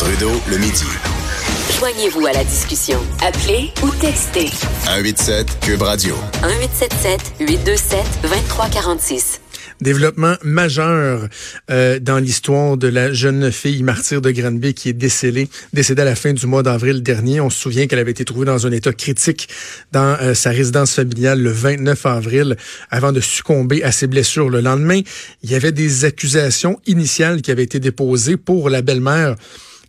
Trudeau le midi. Joignez-vous à la discussion. Appelez ou textez 187 Cube Radio. 1877 827 2346. Développement majeur euh, dans l'histoire de la jeune fille martyre de Granby qui est décédée, décédée à la fin du mois d'avril dernier. On se souvient qu'elle avait été trouvée dans un état critique dans euh, sa résidence familiale le 29 avril avant de succomber à ses blessures. Le lendemain, il y avait des accusations initiales qui avaient été déposées pour la belle-mère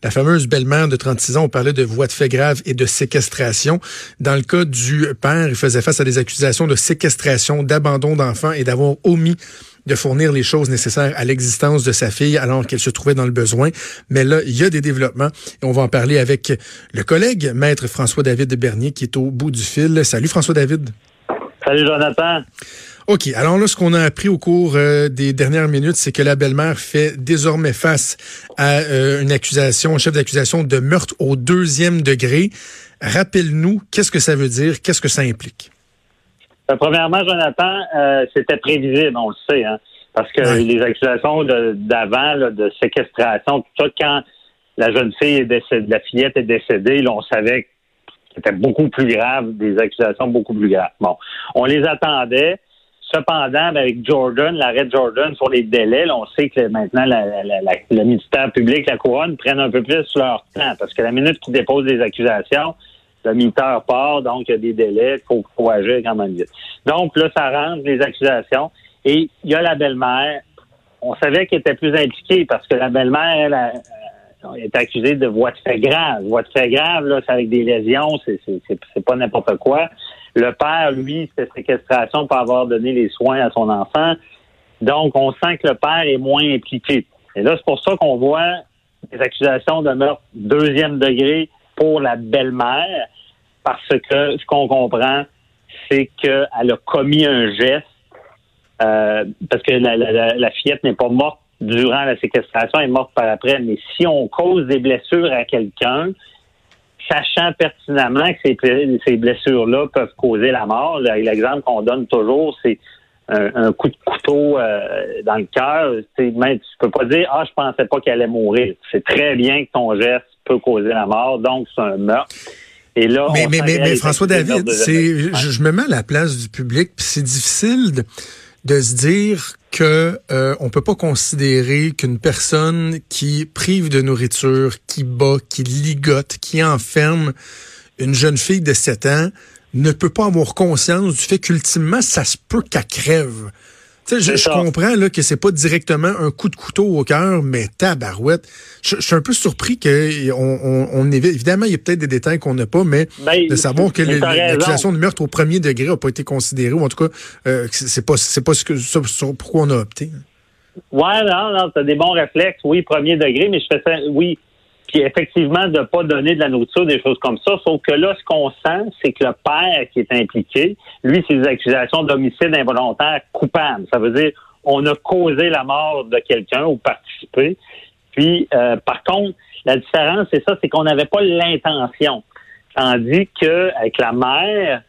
la fameuse belle-mère de 36 ans, on parlait de voies de fait grave et de séquestration. Dans le cas du père, il faisait face à des accusations de séquestration, d'abandon d'enfants et d'avoir omis de fournir les choses nécessaires à l'existence de sa fille alors qu'elle se trouvait dans le besoin. Mais là, il y a des développements et on va en parler avec le collègue, maître François-David Bernier, qui est au bout du fil. Salut François-David. Salut Jonathan. OK. Alors là, ce qu'on a appris au cours euh, des dernières minutes, c'est que la belle-mère fait désormais face à euh, une accusation, un chef d'accusation de meurtre au deuxième degré. Rappelle-nous, qu'est-ce que ça veut dire? Qu'est-ce que ça implique? Euh, premièrement, Jonathan, c'était prévisible, on le sait, hein, parce que les accusations d'avant, de, séquestration, tout ça, quand la jeune fille est décédée, la fillette est décédée, là, on savait que c'était beaucoup plus grave, des accusations beaucoup plus graves. Bon, on les attendait. Cependant, ben, avec Jordan, l'arrêt de Jordan sur les délais, on sait que maintenant le ministère public, la couronne, prennent un peu plus leur temps parce que la minute qu'ils déposent des accusations, le ministère part, donc il y a des délais, il faut, agir quand même vite. Donc là, ça rentre les accusations et il y a la belle-mère. On savait qu'elle était plus impliquée parce que la belle-mère, elle, est accusée de voies de fait grave. Voies de fait grave, là, c'est avec des lésions, c'est pas n'importe quoi. Le père, lui, c'était séquestration pour avoir donné les soins à son enfant. Donc, on sent que le père est moins impliqué. Et là, c'est pour ça qu'on voit des accusations de meurtre deuxième degré pour la belle-mère, parce que ce qu'on comprend, c'est qu'elle a commis un geste, euh, parce que la, la fillette n'est pas morte durant la séquestration, elle est morte par après. Mais si on cause des blessures à quelqu'un, sachant pertinemment que ces, blessures-là peuvent causer la mort. L'exemple qu'on donne toujours, c'est un, coup de couteau euh, dans le cœur. Tu peux pas dire Ah, je pensais pas qu'elle allait mourir. C'est très bien que ton geste peut causer la mort, donc c'est un meurtre. Et là, mais, mais, mais, François David, c'est, je, me mets à la place du public, puis c'est difficile de, de se dire que euh, on peut pas considérer qu'une personne qui prive de nourriture, qui bat, qui ligote, qui enferme une jeune fille de 7 ans ne peut pas avoir conscience du fait qu'ultimement ça se peut qu'elle crève. Je, je, comprends là, que c'est pas directement un coup de couteau au cœur, mais tabarouette. Je, je suis un peu surpris que on, on, évidemment il y a peut-être des détails qu'on n'a pas, mais ben, de savoir que l'accusation de meurtre au premier degré n'a pas été considérée, ou en tout cas, euh, c'est pas c'est pas ce que ça, pourquoi on a opté. Ouais, non, non, t'as des bons réflexes, oui, premier degré, mais je fais ça, oui, puis effectivement de pas donner de la nourriture, des choses comme ça. Sauf que là, ce qu'on sent, c'est que le père qui est impliqué, lui, c'est des accusations d'homicide involontaire coupable. Ça veut dire on a causé la mort de quelqu'un ou participé. Puis, euh, par contre, la différence, c'est ça, c'est qu'on n'avait pas l'intention. Tandis qu'avec la mère,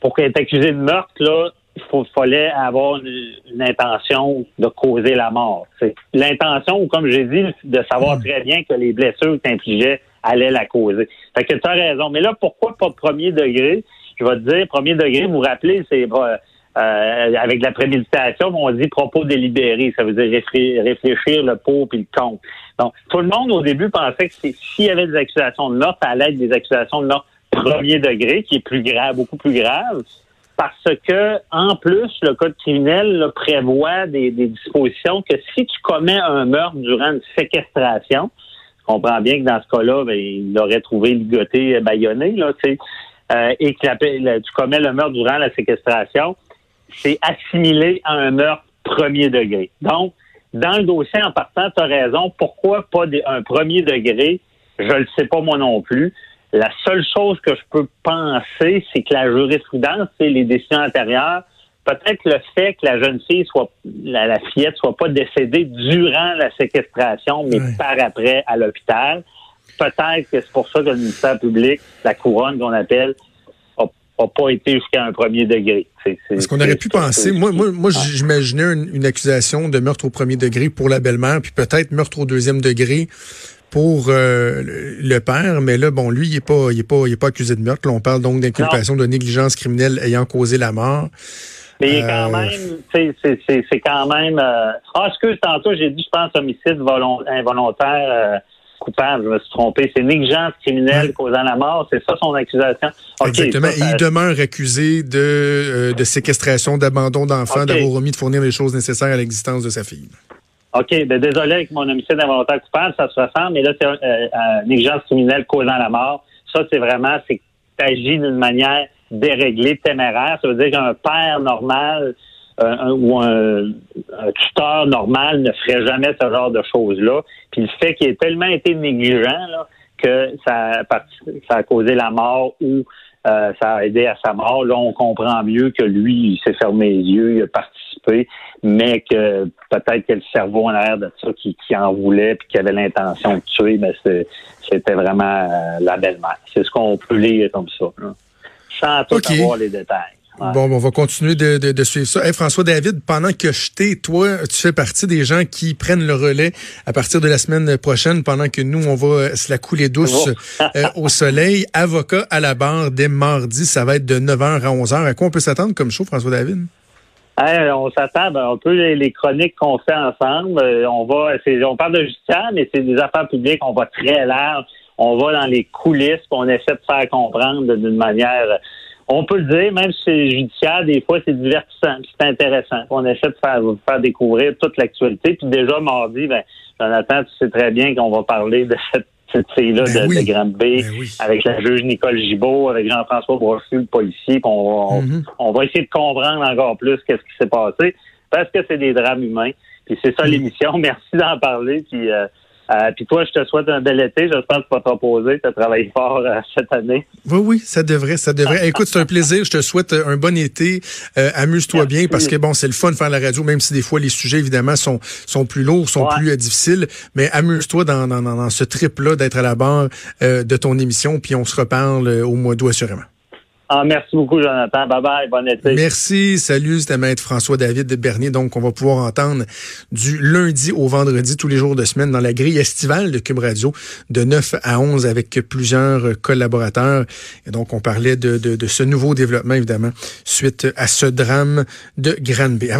pour qu'elle ait accusée de meurtre, là, il fallait avoir une, intention de causer la mort. C'est l'intention, comme j'ai dit, de savoir très bien que les blessures qu'infligeait allaient la causer. Fait que tu as raison. Mais là, pourquoi pas premier degré? Je vais te dire, premier degré, vous vous rappelez, c'est euh, euh, avec la préméditation, on dit propos délibérés. Ça veut dire réfléchir le pour puis le contre. Donc, tout le monde au début pensait que s'il y avait des accusations de meurtre, ça allait être des accusations de meurtre premier degré, qui est plus grave, beaucoup plus grave parce que, en plus, le code criminel prévoit des, dispositions que si tu commets un meurtre durant une séquestration, je comprends bien que dans ce cas-là, ben, il l'aurait trouvé ligoté, baïonné, là, euh, et que tu commets le meurtre durant la séquestration, c'est assimilé à un meurtre premier degré. Donc, dans le dossier en partant, tu as raison. Pourquoi pas un premier degré? Je ne le sais pas moi non plus. La seule chose que je peux penser, c'est que la jurisprudence, c'est les décisions antérieures. Peut-être le fait que la jeune fille soit, la, fillette soit pas décédée durant la séquestration, mais par après à l'hôpital. Peut-être que c'est pour ça que le ministère public, la couronne qu'on appelle, n'a pas été jusqu'à un premier degré. Parce qu'on aurait pu penser, moi, moi, moi j'imaginais une, accusation de meurtre au premier degré pour la belle-mère, puis peut-être meurtre au deuxième degré pour euh, le père, mais là, bon, lui, il est pas, il est pas, il est pas accusé de meurtre. Là, on parle donc d'inculpation de négligence criminelle ayant causé la mort. Mais il est quand même, c'est quand même. ah, excuse, tantôt, j'ai dit, je pense, homicide involontaire coupable, je me suis trompé. C'est négligence criminelle causant la mort, c'est ça son accusation. Exactement. Et il demeure accusé de, euh, de séquestration, d'abandon d'enfants, d'avoir omis de fournir les choses nécessaires à l'existence de sa fille. OK, ben désolé avec mon homicide involontaire coupable, ça se ressemble, mais là, c'est euh, euh, négligence criminelle causant la mort. Ça, c'est vraiment, c'est tu d'une manière déréglée, téméraire. Ça veut dire qu'un père normal un, ou un, tuteur normal ne ferait jamais ce genre de choses-là. Puis le fait qu'il ait tellement été négligent que ça, ça a causé la mort ou euh, ça a aidé à sa mort. Là, on comprend mieux que lui, il s'est fermé les yeux, il a participé, mais que peut-être que le cerveau en arrière de ça qui, en voulait puis qui avait l'intention de tuer, mais c'était vraiment euh, la belle-mère. C'est ce qu'on peut lire comme ça, sans tout avoir les détails. Bon, on va continuer de, de, suivre ça. François David, pendant que je t'ai, toi, tu fais partie des gens qui prennent le relais à partir de la semaine prochaine, pendant que nous, on va se la couler douce euh, au soleil. Avocat à la barre dès mardi, ça va être de 9h à 11h. À quoi on peut s'attendre comme show, François David? on s'attend ben, un peu les, chroniques qu'on fait ensemble. Euh, on va, on parle de justice, mais c'est des affaires publiques. On va très large. On va dans les coulisses, on essaie de faire comprendre d'une manière on peut le dire, même si c'est judiciaire, des fois, c'est divertissant, c'est intéressant. On essaie de faire, faire découvrir toute l'actualité. Puis déjà, mardi, ben, Jonathan, tu sais très bien qu'on va parler de cette cette fille-là ben de, Grande B, ben avec la juge Nicole Gibault, avec Jean-François Brochu, le policier. On, mm-hmm. on, va essayer de comprendre encore plus qu'est-ce qui s'est passé, parce que c'est des drames humains. Puis c'est ça mm. l'émission. Merci d'en parler. Puis euh, euh, puis toi, je te souhaite un bel été. J'espère que tu vas te reposer. Tu as travaillé fort euh, cette année. Oui, oui, ça devrait, ça devrait. Écoute, c'est un plaisir. Je te souhaite un bon été. Euh, amuse-toi bien parce que bon, c'est le fun de faire la radio, même si des fois les sujets évidemment sont sont plus lourds, sont plus difficiles. Mais amuse-toi dans, dans, dans, ce trip-là d'être à la barre de ton émission. Puis on se reparle au mois d'août assurément. Ah, merci beaucoup, Jonathan. Bye bye. Bon été. Merci. Salut, c'était Maître François-David Bernier. Donc, on va pouvoir entendre du lundi au vendredi, tous les jours de semaine, dans la grille estivale de Cube Radio, de 9 à 11, avec plusieurs collaborateurs. Et donc, on parlait de, de, de ce nouveau développement, évidemment, suite à ce drame de Granby.